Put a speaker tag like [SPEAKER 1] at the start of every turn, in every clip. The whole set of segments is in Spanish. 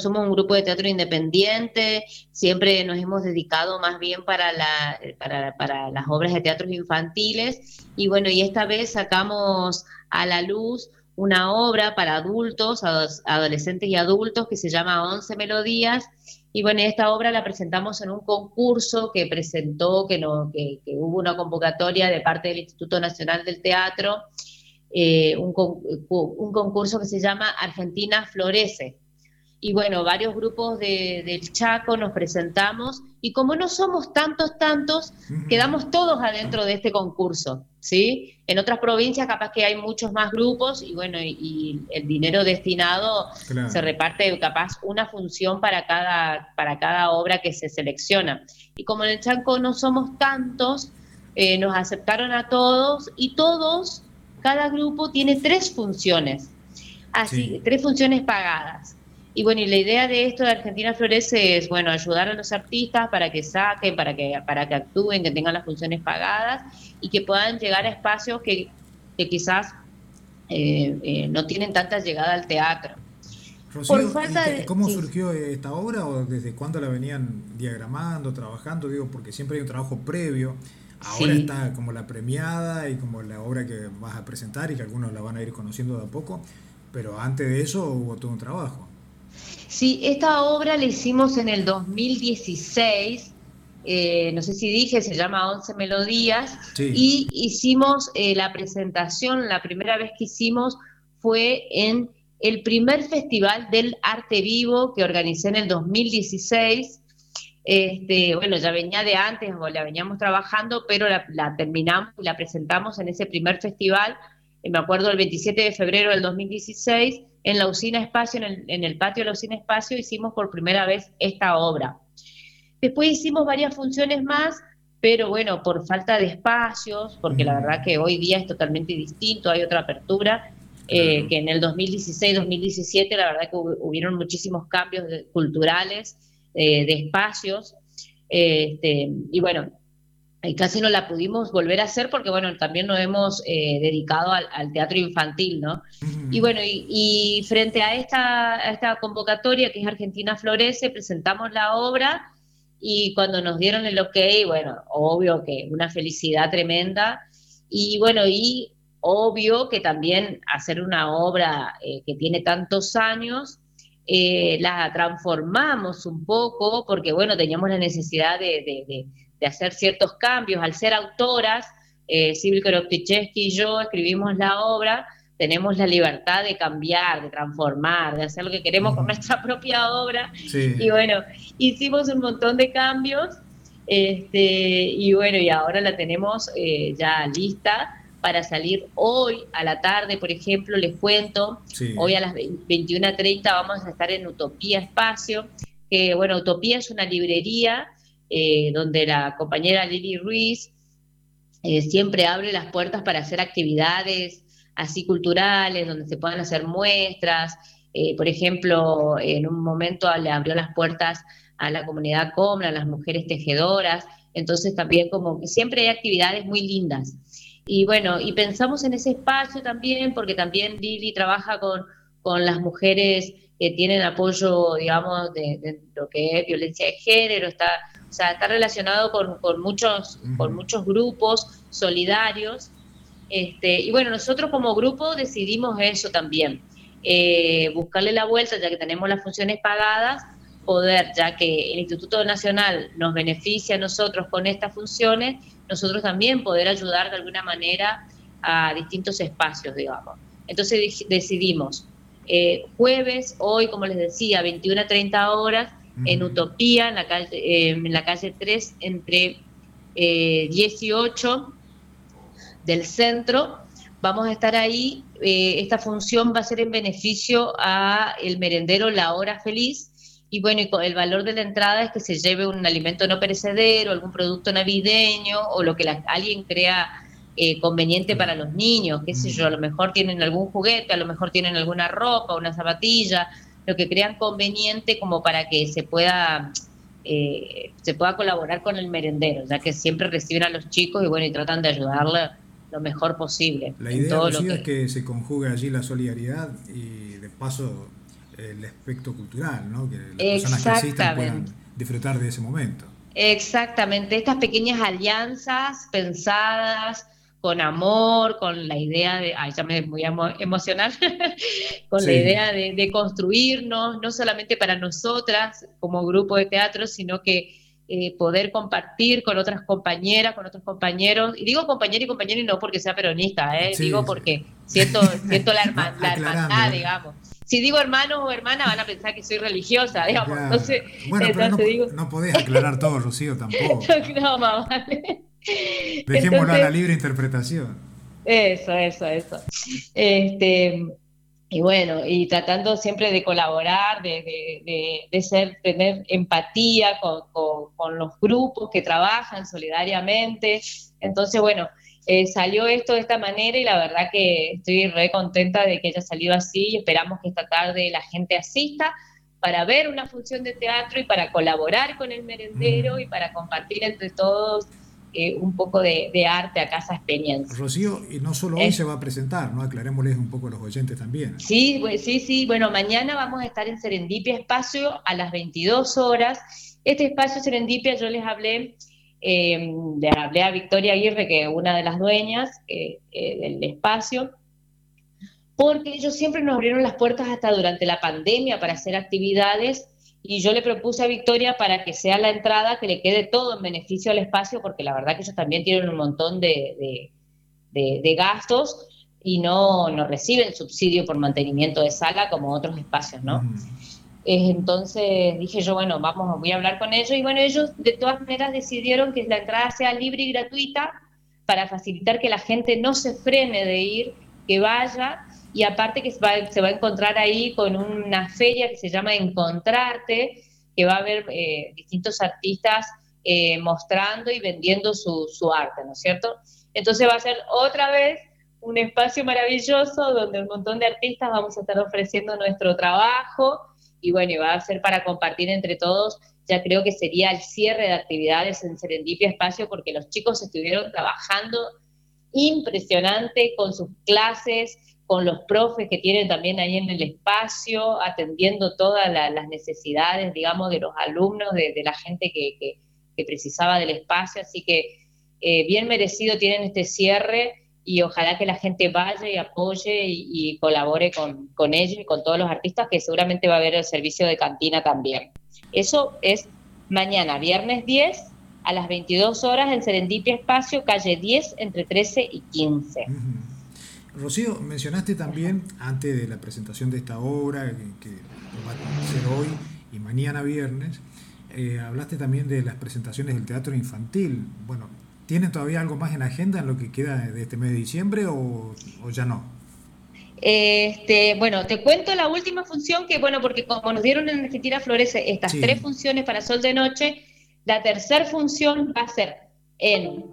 [SPEAKER 1] somos un grupo de teatro independiente, siempre nos hemos dedicado más bien para, la, para, para las obras de teatros infantiles y bueno, y esta vez sacamos a la luz una obra para adultos, adolescentes y adultos que se llama Once Melodías. Y bueno, esta obra la presentamos en un concurso que presentó, que, no, que, hubo una convocatoria de parte del Instituto Nacional del Teatro, eh, un, un concurso que se llama Argentina Florece y bueno, varios grupos de, del Chaco nos presentamos y como no somos tantos, tantos, quedamos todos adentro de este concurso, ¿sí? En otras provincias capaz que hay muchos más grupos y bueno, y, el dinero destinado se reparte capaz una función para cada, para cada obra que se selecciona. Y como en el Chaco no somos tantos, eh, nos aceptaron a todos y todos, cada grupo tiene tres funciones, así, tres funciones pagadas. Y bueno, y la idea de esto de Argentina Florece es, bueno, ayudar a los artistas para que saquen, para que, para que actúen, que tengan las funciones pagadas y que puedan llegar a espacios que, quizás eh, eh, no tienen tanta llegada al teatro.
[SPEAKER 2] ¿Cómo surgió esta obra o desde cuándo la venían diagramando, trabajando? Digo, porque siempre hay un trabajo previo. Ahora está como la premiada y como la obra que vas a presentar y que algunos la van a ir conociendo de a poco, pero antes de eso hubo todo un trabajo.
[SPEAKER 1] Sí, esta obra la hicimos en el 2016, eh, no sé si dije, se llama Once Melodías, y hicimos eh, la presentación, la primera vez que hicimos fue en el primer festival del arte vivo que organicé en el 2016. Este, bueno, ya venía de antes, o la veníamos trabajando, pero la, la terminamos y la presentamos en ese primer festival, me acuerdo el 27 de febrero del 2016, en la usina espacio, en el, patio de la usina espacio, hicimos por primera vez esta obra. Después hicimos varias funciones más, pero bueno, por falta de espacios, porque la verdad que hoy día es totalmente distinto, hay otra apertura, eh, que en el 2016-2017 la verdad que hubieron muchísimos cambios culturales, eh, de espacios, este, y bueno, y casi no la pudimos volver a hacer porque, bueno, también nos hemos eh, dedicado al, teatro infantil, ¿no? Y bueno, y, frente a esta, esta convocatoria que es Argentina Florece, presentamos la obra y cuando nos dieron el ok, bueno, obvio que una felicidad tremenda y bueno, y obvio que también hacer una obra eh, que tiene tantos años, eh, la transformamos un poco porque, bueno, teníamos la necesidad de de hacer ciertos cambios. Al ser autoras, eh, Sibyl y yo escribimos la obra, tenemos la libertad de cambiar, de transformar, de hacer lo que queremos con nuestra propia obra. Y bueno, hicimos un montón de cambios. Este, y bueno, y ahora la tenemos eh, ya lista para salir hoy a la tarde, por ejemplo, les cuento, hoy a las 21.30 vamos a estar en Utopía Espacio, que bueno, Utopía es una librería eh, donde la compañera Lili Ruiz eh, siempre abre las puertas para hacer actividades así culturales, donde se puedan hacer muestras. Eh, por ejemplo, en un momento le abrió las puertas a la comunidad Comna, a las mujeres tejedoras. Entonces también como siempre hay actividades muy lindas. Y bueno, y pensamos en ese espacio también, porque también Lili trabaja con, con las mujeres que tienen apoyo, digamos, de, de, lo que es violencia de género, está o sea, está relacionado con, muchos, con muchos grupos solidarios. Este, y bueno, nosotros como grupo decidimos eso también, eh, buscarle la vuelta, ya que tenemos las funciones pagadas, poder, ya que el Instituto Nacional nos beneficia a nosotros con estas funciones, nosotros también poder ayudar de alguna manera a distintos espacios, digamos. Entonces decidimos, eh, jueves, hoy, como les decía, 21 a 30 horas, en Utopía, en la calle, eh, en la calle 3, entre 18 eh, del centro. Vamos a estar ahí. Eh, esta función va a ser en beneficio a el merendero La Hora Feliz. Y bueno, el valor de la entrada es que se lleve un alimento no perecedero, algún producto navideño o lo que alguien crea conveniente para los niños, qué sé yo, a lo mejor tienen algún juguete, a lo mejor tienen alguna ropa, una zapatilla, lo que crean conveniente como para que se pueda eh, se pueda colaborar con el merendero, ya que siempre reciben a los chicos y bueno y tratan de ayudarle lo mejor posible.
[SPEAKER 2] La idea es que se conjugue allí la solidaridad y de paso el aspecto cultural, ¿no? que las personas que asistan puedan disfrutar de ese momento.
[SPEAKER 1] Exactamente, estas pequeñas alianzas pensadas con amor, con la idea de, ay, ya me voy a emocionar, con la idea de, de, construirnos, no solamente para nosotras como grupo de teatro, sino que eh, poder compartir con otras compañeras, con otros compañeros. Y digo compañero y compañero y no porque sea peronista, ¿eh? digo porque siento, siento la, hermandad, digamos. Si digo hermano o hermana van a pensar que soy religiosa, digamos. Entonces,
[SPEAKER 2] bueno, pero no, digo... no, podés aclarar todo, Rocío, tampoco. no, vale. Dejémoslo a la libre interpretación.
[SPEAKER 1] Eso, eso, eso. Este, y bueno, y tratando siempre de colaborar, de, de, ser, tener empatía con, con, los grupos que trabajan solidariamente. Entonces, bueno, eh, salió esto de esta manera y la verdad que estoy re contenta de que haya salido así y esperamos que esta tarde la gente asista para ver una función de teatro y para colaborar con el merendero mm. y para compartir entre todos eh, un poco de, arte a Casa experiencia.
[SPEAKER 2] Rocío, y no solo hoy se va a presentar, ¿no? Aclarémosles un poco a los oyentes también.
[SPEAKER 1] Sí, sí, sí. Bueno, mañana vamos a estar en Serendipia Espacio a las 22 horas. Este espacio Serendipia yo les hablé, eh, le hablé a Victoria Aguirre, que es una de las dueñas eh, del espacio, porque ellos siempre nos abrieron las puertas hasta durante la pandemia para hacer actividades y yo le propuse a Victoria para que sea la entrada que le quede todo en beneficio al espacio, porque la verdad que ellos también tienen un montón de, de, gastos y no, no, reciben subsidio por mantenimiento de sala como otros espacios, ¿no? Entonces dije yo, bueno, vamos, voy a hablar con ellos y bueno, ellos de todas maneras decidieron que la entrada sea libre y gratuita para facilitar que la gente no se frene de ir, que vaya y aparte que se va, se va, a encontrar ahí con una feria que se llama Encontrarte, que va a haber eh, distintos artistas eh, mostrando y vendiendo su, su, arte, ¿no es cierto? Entonces va a ser otra vez un espacio maravilloso donde un montón de artistas vamos a estar ofreciendo nuestro trabajo y bueno, y va a ser para compartir entre todos. Ya creo que sería el cierre de actividades en Serendipia Espacio porque los chicos estuvieron trabajando impresionante con sus clases, con los profes que tienen también ahí en el espacio, atendiendo todas las necesidades, digamos, de los alumnos, de, la gente que, precisaba del espacio. Así que eh, bien merecido tienen este cierre y ojalá que la gente vaya y apoye y, colabore con, ellos y con todos los artistas, que seguramente va a haber el servicio de cantina también. Eso es mañana, viernes 10, a las 22 horas en Serendipia Espacio, calle 10, entre 13 y 15.
[SPEAKER 2] Rocío, mencionaste también, antes de la presentación de esta obra, que, va a ser hoy y mañana viernes, eh, hablaste también de las presentaciones del teatro infantil. Bueno, ¿tienen todavía algo más en agenda en lo que queda de este mes de diciembre o, ya no?
[SPEAKER 1] Este, bueno, te cuento la última función que, bueno, porque como nos dieron en Argentina Florece estas tres funciones para Sol de Noche, la tercera función va a ser en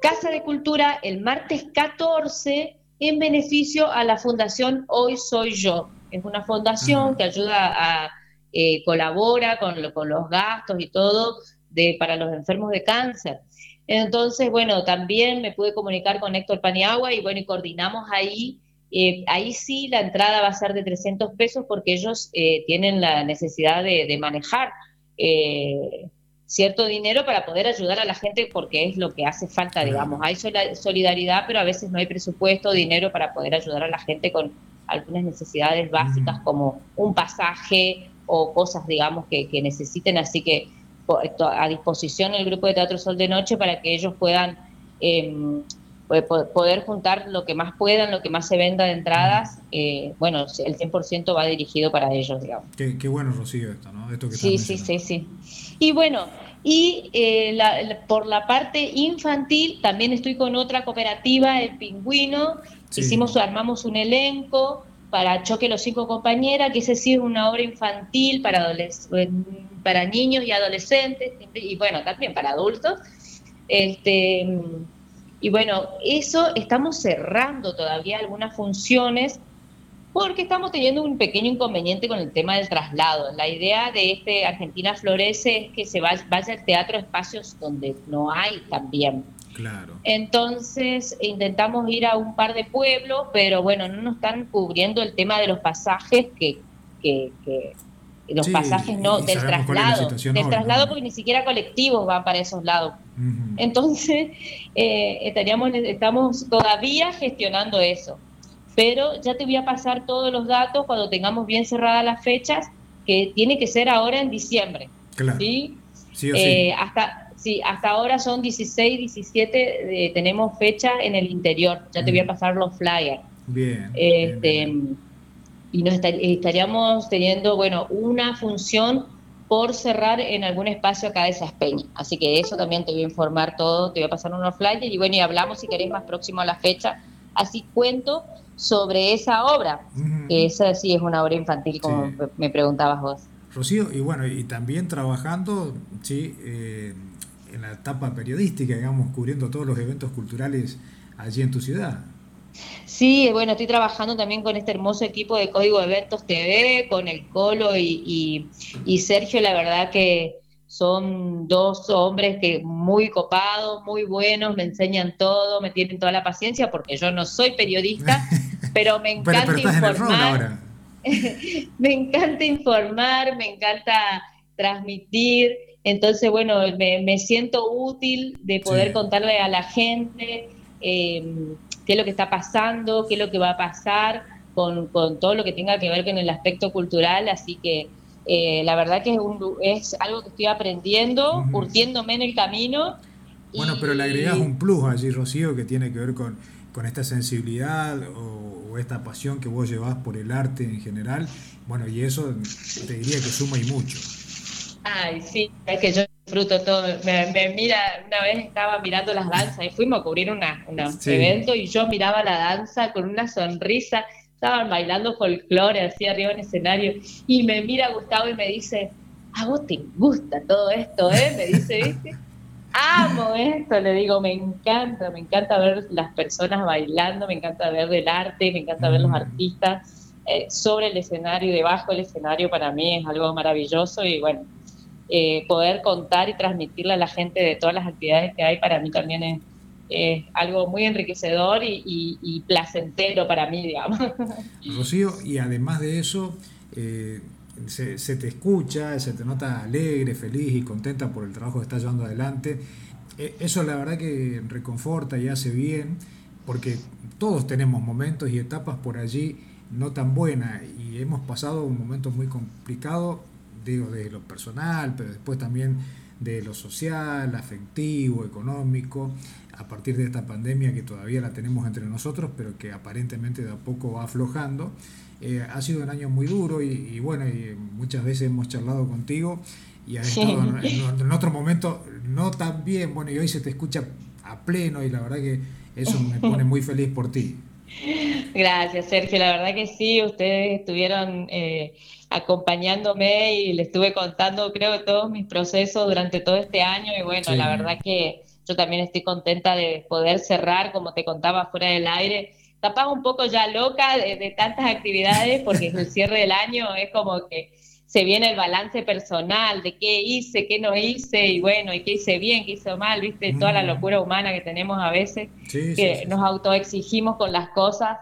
[SPEAKER 1] Casa de Cultura el martes 14 en beneficio a la fundación Hoy Soy Yo. Es una fundación que ayuda a, eh, colabora con, con, los gastos y todo de, para los enfermos de cáncer. Entonces, bueno, también me pude comunicar con Héctor Paniagua y bueno, y coordinamos ahí. Eh, ahí sí la entrada va a ser de 300 pesos porque ellos eh, tienen la necesidad de, de manejar cierto dinero para poder ayudar a la gente porque es lo que hace falta, digamos. Hay solidaridad, pero a veces no hay presupuesto, dinero para poder ayudar a la gente con algunas necesidades básicas como un pasaje o cosas, digamos, que, necesiten. Así que a disposición el Grupo de Teatro Sol de Noche para que ellos puedan em, poder juntar lo que más puedan, lo que más se venda de entradas. Eh, bueno, el 100% va dirigido para ellos, digamos.
[SPEAKER 2] Qué, bueno, Rocío, esto, ¿no? Esto que
[SPEAKER 1] sí, sí, sí, sí. Y bueno, y eh, por la parte infantil, también estoy con otra cooperativa, El Pingüino. Hicimos, armamos un elenco para Choque los Cinco Compañeras, que es una obra infantil para, para niños y adolescentes, y bueno, también para adultos. Este, y bueno, eso estamos cerrando todavía algunas funciones porque estamos teniendo un pequeño inconveniente con el tema del traslado. La idea de este Argentina Florece es que se vaya, al teatro a espacios donde no hay también. Claro. Entonces intentamos ir a un par de pueblos, pero bueno, no nos están cubriendo el tema de los pasajes que que, los pasajes no, del traslado, del traslado porque ni siquiera colectivos van para esos lados. Entonces, eh, estaríamos, estamos todavía gestionando eso. Pero ya te voy a pasar todos los datos cuando tengamos bien cerradas las fechas, que tiene que ser ahora en diciembre. Claro. ¿sí? Eh, hasta, sí, hasta ahora son 16, 17, eh, tenemos fecha en el interior. Ya te voy a pasar los flyers. Bien. Este, Y nos estaríamos teniendo, bueno, una función por cerrar en algún espacio acá de Saspeña. Así que eso también te voy a informar todo, te voy a pasar unos flyers y bueno, y hablamos si querés más próximo a la fecha. Así cuento sobre esa obra, que esa sí es una obra infantil, como me preguntabas vos.
[SPEAKER 2] Rocío, y bueno, y también trabajando, sí, eh, en la etapa periodística, digamos, cubriendo todos los eventos culturales allí en tu ciudad.
[SPEAKER 1] Sí, bueno, estoy trabajando también con este hermoso equipo de Código Eventos TV, con el Colo y, Sergio, la verdad que son dos hombres que muy copados, muy buenos, me enseñan todo, me tienen toda la paciencia, porque yo no soy periodista, pero me encanta informar. me encanta informar, me encanta transmitir, entonces, bueno, me, siento útil de poder contarle a la gente. Eh, qué es lo que está pasando, qué es lo que va a pasar con, todo lo que tenga que ver con el aspecto cultural, así que eh, la verdad que es, es algo que estoy aprendiendo, curtiéndome en el camino.
[SPEAKER 2] Bueno, pero le agregás un plus allí, Rocío, que tiene que ver con, esta sensibilidad o, esta pasión que vos llevás por el arte en general. Bueno, y eso te diría que suma y mucho.
[SPEAKER 1] Ay, sí, es que yo disfruto todo. Me, mira, una vez estaba mirando las danzas y fuimos a cubrir un evento y yo miraba la danza con una sonrisa. Estaban bailando folclore así arriba en el escenario y me mira Gustavo y me dice, a vos te gusta todo esto, ¿eh? Me dice, ¿viste? Amo esto, le digo, me encanta, me encanta ver las personas bailando, me encanta ver el arte, me encanta ver los mm. artistas eh, sobre el escenario y debajo del escenario, para mí es algo maravilloso y bueno, eh, poder contar y transmitirle a la gente de todas las actividades que hay, para mí también es, algo muy enriquecedor y, placentero para mí, digamos.
[SPEAKER 2] Rocío, y además de eso, eh, se, te escucha, se te nota alegre, feliz y contenta por el trabajo que estás llevando adelante. Eh, eso la verdad que reconforta y hace bien, porque todos tenemos momentos y etapas por allí no tan buenas y hemos pasado un momento muy complicado digo, de lo personal, pero después también de lo social, afectivo, económico, a partir de esta pandemia que todavía la tenemos entre nosotros, pero que aparentemente de a poco va aflojando. Eh, ha sido un año muy duro y, bueno, y muchas veces hemos charlado contigo y ha estado en, otro momento no tan bien, bueno, y hoy se te escucha a pleno y la verdad que eso me pone muy feliz por ti.
[SPEAKER 1] Gracias, Sergio. La verdad que sí, ustedes estuvieron eh, acompañándome y le estuve contando, creo, todos mis procesos durante todo este año. Y bueno, la verdad que yo también estoy contenta de poder cerrar, como te contaba, fuera del aire. Capaz un poco ya loca de tantas actividades, porque el cierre del año es como que se viene el balance personal de qué hice, qué no hice, y bueno, y qué hice bien, qué hice mal, viste, toda la mm. locura humana que tenemos a veces, que nos autoexigimos con las cosas,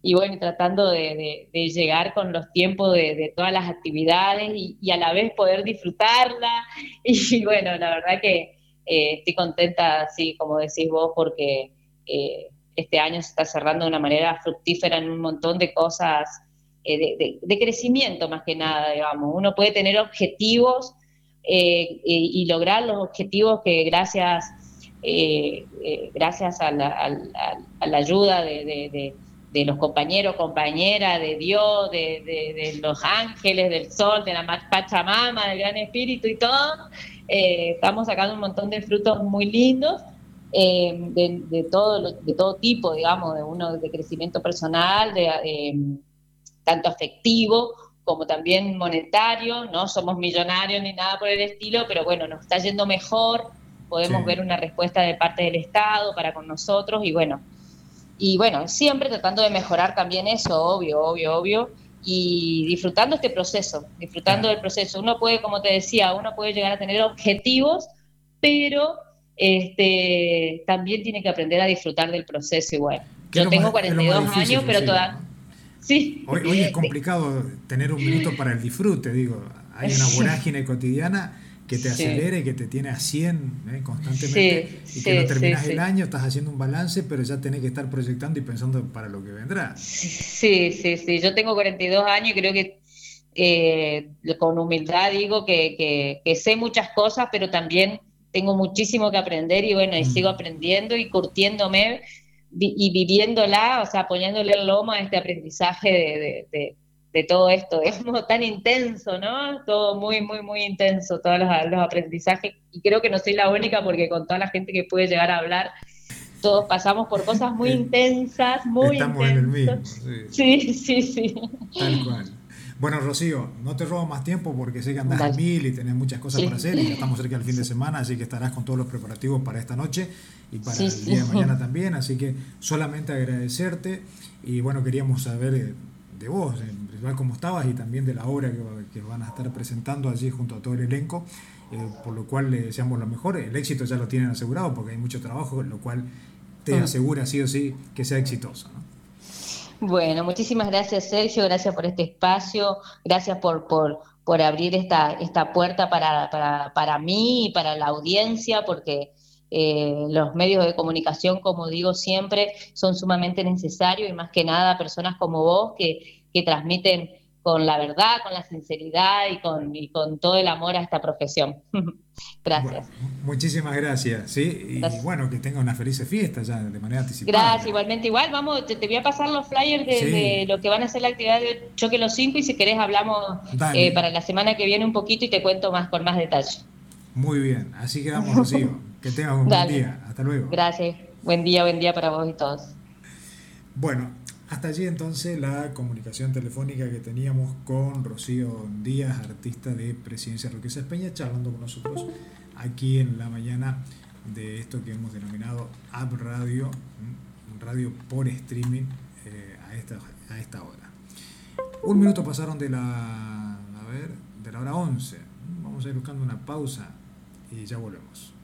[SPEAKER 1] y bueno, tratando de, llegar con los tiempos de, todas las actividades y, a la vez poder disfrutarla, y bueno, la verdad que eh, estoy contenta, así como decís vos, porque eh, este año se está cerrando de una manera fructífera en un montón de cosas eh, de, crecimiento más que nada, digamos. Uno puede tener objetivos eh, y, lograr los objetivos que gracias, eh, gracias a la, ayuda de, los compañeros, compañeras, de Dios, de, los ángeles, del sol, de la Pachamama, del Gran Espíritu y todo, estamos sacando un montón de frutos muy lindos. de, todo, de todo tipo, digamos, de uno de crecimiento personal, de, tanto afectivo como también monetario, no somos millonarios ni nada por el estilo, pero bueno, nos está yendo mejor, podemos ver una respuesta de parte del Estado para con nosotros y bueno, y bueno, siempre tratando de mejorar también eso, obvio, obvio, obvio, y disfrutando este proceso, disfrutando del proceso. Uno puede, como te decía, uno puede llegar a tener objetivos, pero este, también tiene que aprender a disfrutar del proceso igual. Yo tengo 42 años, pero todavía sí.
[SPEAKER 2] Hoy, hoy, es complicado tener un minuto para el disfrute, digo. Hay una vorágine cotidiana que te acelere y que te tiene a 100 ¿eh? constantemente y que no terminas el año, estás haciendo un balance, pero ya tenés que estar proyectando y pensando para lo que vendrá.
[SPEAKER 1] Sí, sí, sí. Yo tengo 42 años y creo que eh, con humildad digo que, que, sé muchas cosas, pero también tengo muchísimo que aprender y bueno, y sigo mm. aprendiendo y curtiéndome y viviéndola, o sea, poniéndole el lomo a este aprendizaje de de todo esto. Es como tan intenso, ¿no? Todo muy, muy, muy intenso, todos los, aprendizajes. Y creo que no soy la única porque con toda la gente que puede llegar a hablar, todos pasamos por cosas muy intensas, muy Estamos en el mismo. Sí. sí, sí,
[SPEAKER 2] Tal cual. Bueno, Rocío, no te robo más tiempo porque sé que andas a mil y tenés muchas cosas para hacer y ya estamos cerca del fin de semana, así que estarás con todos los preparativos para esta noche y para el día de mañana también, así que solamente agradecerte y bueno, queríamos saber eh, de vos, en principal cómo estabas y también de la obra que, van a estar presentando allí junto a todo el elenco, eh, por lo cual le deseamos lo mejor. El éxito ya lo tienen asegurado porque hay mucho trabajo, lo cual te mm. asegura sí o sí que sea exitoso.
[SPEAKER 1] Bueno, muchísimas gracias Sergio, gracias por este espacio, gracias por, por, por abrir esta, esta puerta para, para, para mí y para la audiencia, porque eh, los medios de comunicación, como digo siempre, son sumamente necesarios y más que nada personas como vos que, que transmiten con la verdad, con la sinceridad y con, y con todo el amor a esta profesión. gracias.
[SPEAKER 2] muchísimas gracias, ¿sí? Y bueno, que tenga una feliz fiesta ya de manera anticipada.
[SPEAKER 1] Gracias, igualmente igual. Vamos, te, voy a pasar los flyers de, lo que van a ser la actividad de Choque los 5 y si querés hablamos eh, para la semana que viene un poquito y te cuento más con más detalle.
[SPEAKER 2] Muy bien, así quedamos, Rocío. Que tengas un buen día. Hasta luego.
[SPEAKER 1] Gracias. Buen día, buen día para vos y todos.
[SPEAKER 2] Bueno, hasta allí entonces la comunicación telefónica que teníamos con Rocío Díaz, artista de Presidencia Roquesa Espeña, charlando con nosotros aquí en la mañana de esto que hemos denominado App Radio, radio por streaming eh, a, esta, a esta hora. Un minuto pasaron de la, a ver, de la hora 11. Vamos a ir buscando una pausa y ya volvemos.